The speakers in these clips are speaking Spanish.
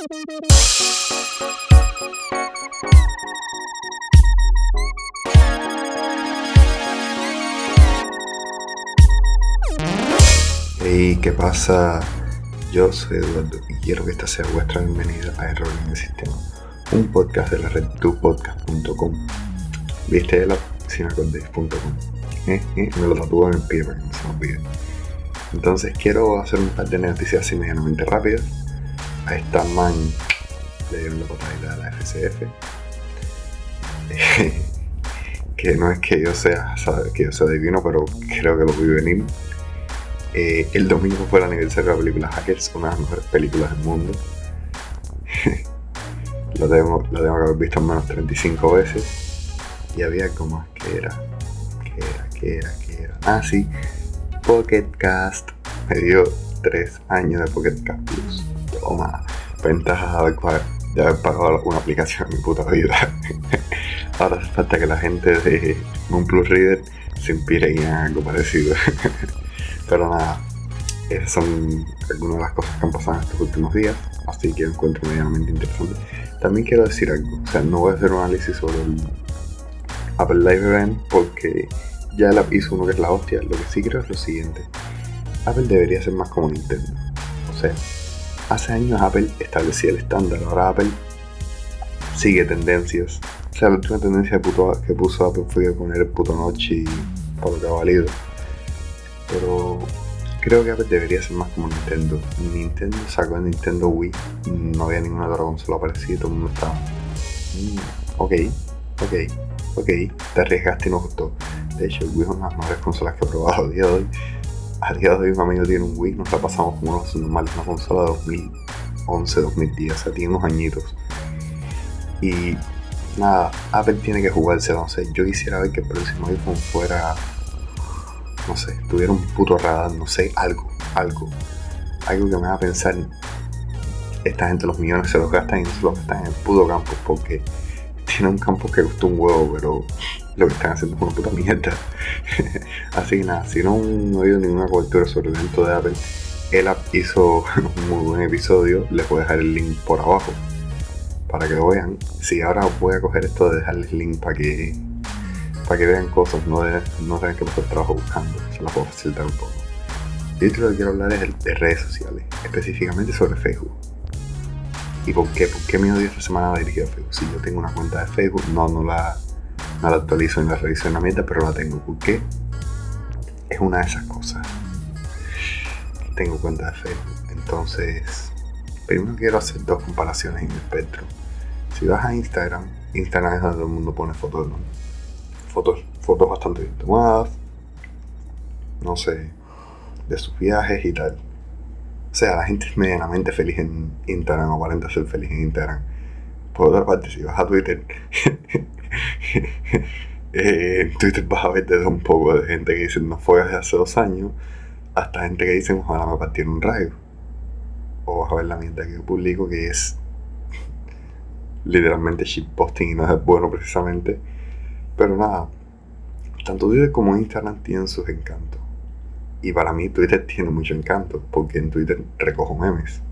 Hey, ¿qué pasa? Yo soy Eduardo y quiero que esta sea vuestra bienvenida a Error en el Sistema, un podcast de la red tupodcast.com. Viste la sinacordés.com. Eh, eh, me lo tatúo en el pie para no se me olvide. Entonces quiero hacer un par de noticias así medianamente rápidas. A esta man le dieron la patadita de la FCF. que no es que yo sea, que yo sea divino, pero creo que lo vi venir. Eh, el domingo fue el aniversario de la película Hackers, una de las mejores películas del mundo. la, debo, la debo haber visto al menos 35 veces. Y había como que era, que era, que era, que era. Ah, sí, Pocket Cast. Me dio 3 años de Pocket Cast Plus. Toma, ventajas de haber, pagado una aplicación en mi puta vida. Ahora hace falta que la gente de OnePlus Reader se inspire en algo parecido. Pero nada, esas son algunas de las cosas que han pasado en estos últimos días, así que encuentro medianamente interesante. También quiero decir algo, o sea, no voy a hacer un análisis sobre el Apple Live Event porque ya la hizo uno que es la hostia. Lo que sí creo es lo siguiente: Apple debería ser más como Nintendo. O sea, hace años Apple establecía el estándar, ahora Apple sigue tendencias. O sea, la última tendencia que puso Apple fue poner puto notch y por valido pero creo que Apple debería ser más como Nintendo. Nintendo sacó el Nintendo Wii, no había ninguna otra consola parecida, todo el mundo estaba. Mm, ok, ok, ok, te arriesgaste y no gustó. De hecho, el Wii es una de las mejores consolas que he probado a día de hoy. A día de hoy, un amigo tiene un Wii, nos la pasamos como unos normales, una consola de 2011, 2010, o sea, tiene unos añitos. Y nada, Apple tiene que jugarse, no sé. Yo quisiera ver que el próximo iPhone fuera no sé, tuviera un puto radar, no sé, algo, algo, algo que me haga pensar, esta gente los millones se los gastan y no se los gastan en el puto campo porque tiene un campo que costó un huevo, pero lo que están haciendo es una puta mierda. Así que nada, si no, he oído ninguna cobertura sobre el evento de Apple, el app hizo un muy buen episodio, les voy a dejar el link por abajo para que lo vean. Si ahora voy a coger esto de dejarles link para que para que vean cosas, no, no tengan que pasar trabajo buscando, se las puedo facilitar un poco. Y otro que quiero hablar es de redes sociales, específicamente sobre Facebook. ¿Y por qué? ¿Por qué mi odio esta semana va dirigido a Facebook? Si yo tengo una cuenta de Facebook, no, no la, no la actualizo ni la reviso en la meta, pero la tengo. ¿Por qué? Es una de esas cosas. Tengo cuenta de Facebook. Entonces, primero quiero hacer dos comparaciones en el espectro. Si vas a Instagram, Instagram es donde todo el mundo pone fotos de fotos, fotos bastante bien tomadas, no sé, de sus viajes y tal. O sea, la gente es medianamente feliz en Instagram, o aparenta ser feliz en Instagram. Por otra parte, si vas a Twitter, eh, en Twitter vas a ver desde un poco de gente que dice no fue de hace dos años, hasta gente que dice ojalá me partieron un rayo. O vas a ver la mierda que yo publico que es literalmente shitposting y no es bueno precisamente pero nada, tanto Twitter como Instagram tienen sus encantos. Y para mí Twitter tiene mucho encanto, porque en Twitter recojo memes.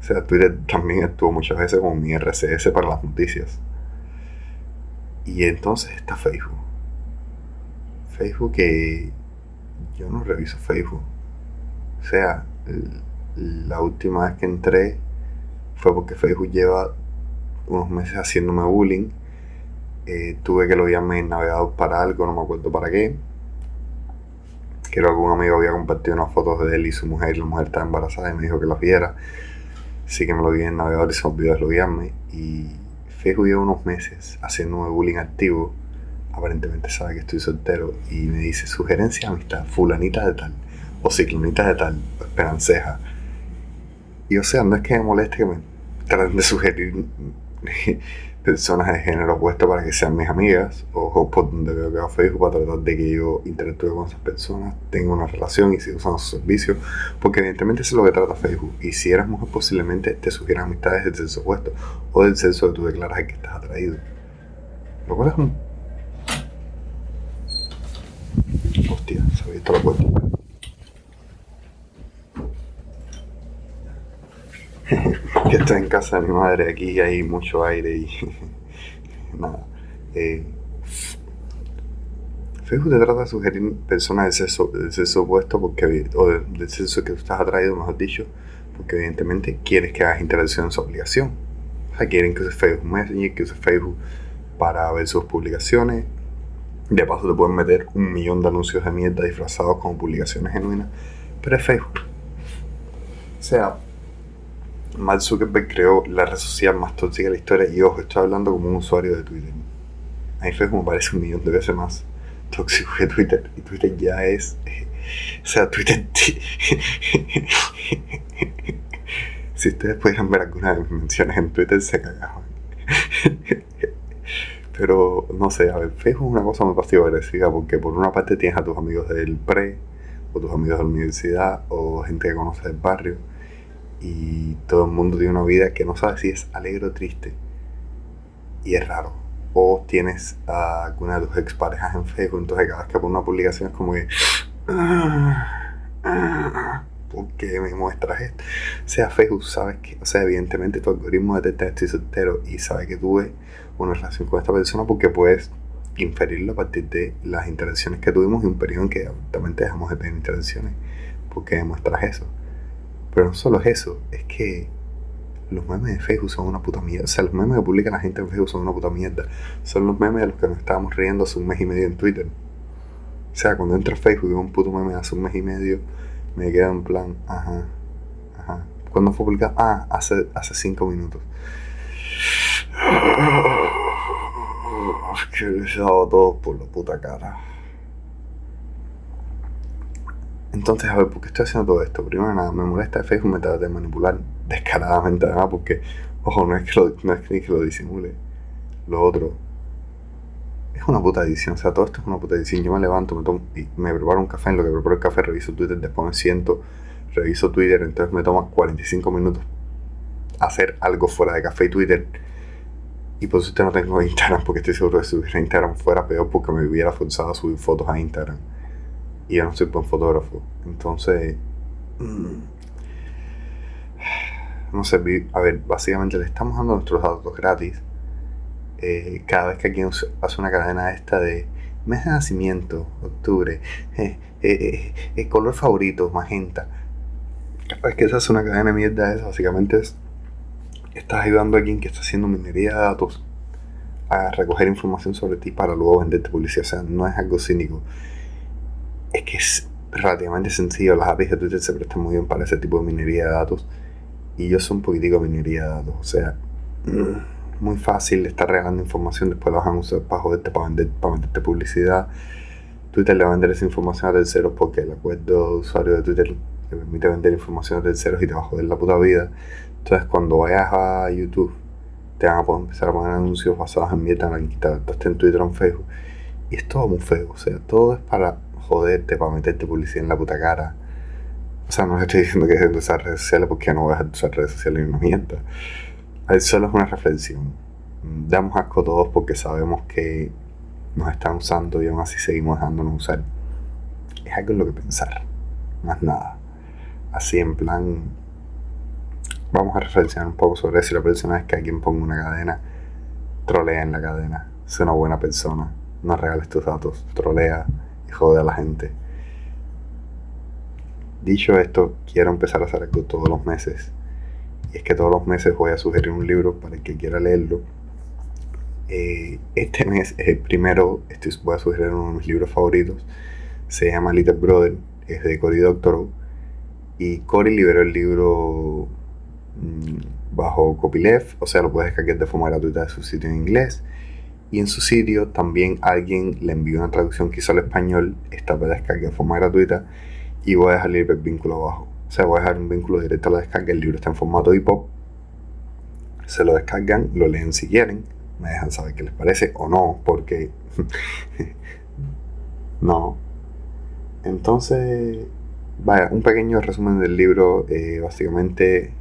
O sea, Twitter también estuvo muchas veces como mi RCS para las noticias. Y entonces está Facebook. Facebook que yo no reviso Facebook. O sea, la última vez que entré fue porque Facebook lleva unos meses haciéndome bullying eh, tuve que lo llamarme en navegador para algo, no me acuerdo para qué. Creo que un amigo había compartido unas fotos de él y su mujer, y la mujer estaba embarazada y me dijo que las viera. Así que me lo vi en navegador y se olvidó desloguearme. Y Facebook lleva unos meses haciéndome bullying activo. Aparentemente sabe que estoy soltero y me dice sugerencia amistad, fulanita de tal, o ciclonita de tal, o esperanceja. Y o sea, no es que me moleste que me traten de sugerir personas de género opuesto para que sean mis amigas o por donde veo que va Facebook para tratar de que yo interactúe con esas personas, tenga una relación y siga usando sus servicios, porque evidentemente eso es lo que trata Facebook. Y si eres mujer, posiblemente te sugieran amistades del sexo opuesto o del sexo que tú declaras que estás atraído. Lo cual es un. Hostia, se había visto la puerta. estoy en casa de mi madre, aquí hay mucho aire y nada. Eh, Facebook te trata de sugerir personas del sexo, del sexo opuesto porque, o del sexo que tú estás atraído, mejor dicho, porque evidentemente quieres que hagas interacción en su aplicación. O sea, quieren que uses Facebook Messenger, que uses Facebook para ver sus publicaciones. De paso te pueden meter un millón de anuncios de mierda disfrazados como publicaciones genuinas. Pero es Facebook. O sea, Mark Zuckerberg creó la red social más tóxica de la historia y ojo, estoy hablando como un usuario de Twitter. A mí Facebook me parece un millón de veces más tóxico que Twitter. Y Twitter ya es... o sea, Twitter... si ustedes pudieran ver algunas de mis menciones en Twitter se cagaban. Pero no sé, a ver, Facebook es una cosa muy pasiva agresiva porque por una parte tienes a tus amigos del pre, o tus amigos de la universidad, o gente que conoce del barrio, y todo el mundo tiene una vida que no sabe si es alegre o triste. Y es raro. O tienes a alguna de tus exparejas en Facebook, entonces cada vez que pones una publicación es como que. ¿Por qué me muestras esto? O sea, Facebook, sabes que, o sea, evidentemente tu algoritmo detecta estoy soltero y sabe que tuve una relación con esta persona porque puedes inferirlo a partir de las interacciones que tuvimos y un periodo en que absolutamente dejamos de tener interacciones. porque demuestras eso? Pero no solo es eso, es que los memes de Facebook son una puta mierda. O sea, los memes que publica la gente en Facebook son una puta mierda. Son los memes de los que nos estábamos riendo hace un mes y medio en Twitter. O sea, cuando entro a Facebook y veo un puto meme hace un mes y medio, me quedo en plan, ajá, ajá. ¿Cuándo fue publicado? Ah, hace, hace cinco minutos. Que les he dado todo por la puta cara. Entonces, a ver, ¿por qué estoy haciendo todo esto? Primero nada, me molesta Facebook me trata de manipular descaradamente además porque, ojo, no es que lo, no es que lo disimule. Lo otro, es una puta edición, o sea, todo esto es una puta edición. Yo me levanto, me, tomo, y me preparo un café, en lo que preparo el café reviso Twitter, después me siento, reviso Twitter, entonces me toma 45 minutos hacer algo fuera de café y Twitter. Y por eso no tengo Instagram, porque estoy seguro de subir a Instagram fuera peor porque me hubiera forzado a subir fotos a Instagram y yo no soy buen fotógrafo. Entonces, mm, no sé, a ver, básicamente le estamos dando nuestros datos gratis. Eh, cada vez que alguien hace una cadena esta de mes de nacimiento, octubre, eh, eh, eh color favorito, magenta. Cada vez que se hace una cadena de mierda esa, básicamente es, estás ayudando a alguien que está haciendo minería de datos a recoger información sobre ti para luego venderte publicidad. O sea, no es algo cínico es que es relativamente sencillo. Las APIs de Twitter se prestan muy bien para ese tipo de minería de datos. Y yo soy un poquitico minería de datos. O sea, mm, muy fácil estar regalando información. Después la van a usar para joderte, para, vender, para venderte publicidad. Twitter le va a vender esa información a terceros porque el acuerdo de usuario de Twitter te permite vender información a terceros y te va a joder la puta vida. Entonces, cuando vayas a YouTube, te van a poder empezar a poner anuncios basados en mierda en en Twitter o en Facebook. Y es todo muy feo. O sea, todo es para joderte, para meterte publicidad en la puta cara. O sea, no estoy diciendo que dejen de usar redes sociales porque no voy a usar redes sociales y no mientas. Solo es una reflexión. Damos asco todos porque sabemos que nos están usando y aún así seguimos dejándonos usar. Es algo en lo que pensar. Más nada. Así en plan. Vamos a reflexionar un poco sobre. Y la próxima vez que alguien ponga una cadena, trolea en la cadena. Sé una buena persona. No regales tus datos. Trolea jode a la gente. Dicho esto, quiero empezar a hacer algo todos los meses. Y es que todos los meses voy a sugerir un libro para el que quiera leerlo. Eh, este mes es el primero, estoy, voy a sugerir uno de mis libros favoritos. Se llama Little Brother, es de Cory Doctorow. Y Cory liberó el libro mm, bajo copyleft, o sea, lo puedes descargar de forma gratuita de su sitio en inglés. Y en su sitio también alguien le envió una traducción que hizo al español, esta para descarga de forma gratuita, y voy a dejar el vínculo abajo. O sea, voy a dejar un vínculo directo a la descarga. El libro está en formato EPUB. Se lo descargan, lo leen si quieren, me dejan saber qué les parece o no, porque no. Entonces, vaya, un pequeño resumen del libro. Eh, básicamente,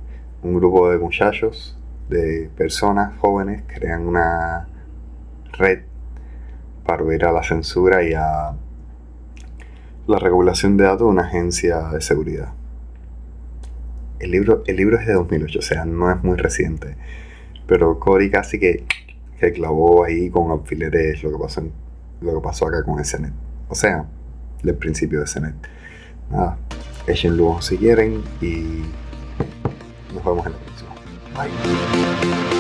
un grupo de muchachos, de personas jóvenes, crean una red para huir a la censura y a la regulación de datos de una agencia de seguridad. el libro, el libro es de 2008, o sea, no es muy reciente. Pero Cory casi que, que clavó ahí con alfileres lo que pasó, lo que pasó acá con net O sea, del principio de net Nada, échenlo luego si quieren y nos vemos en la próxima. Bye.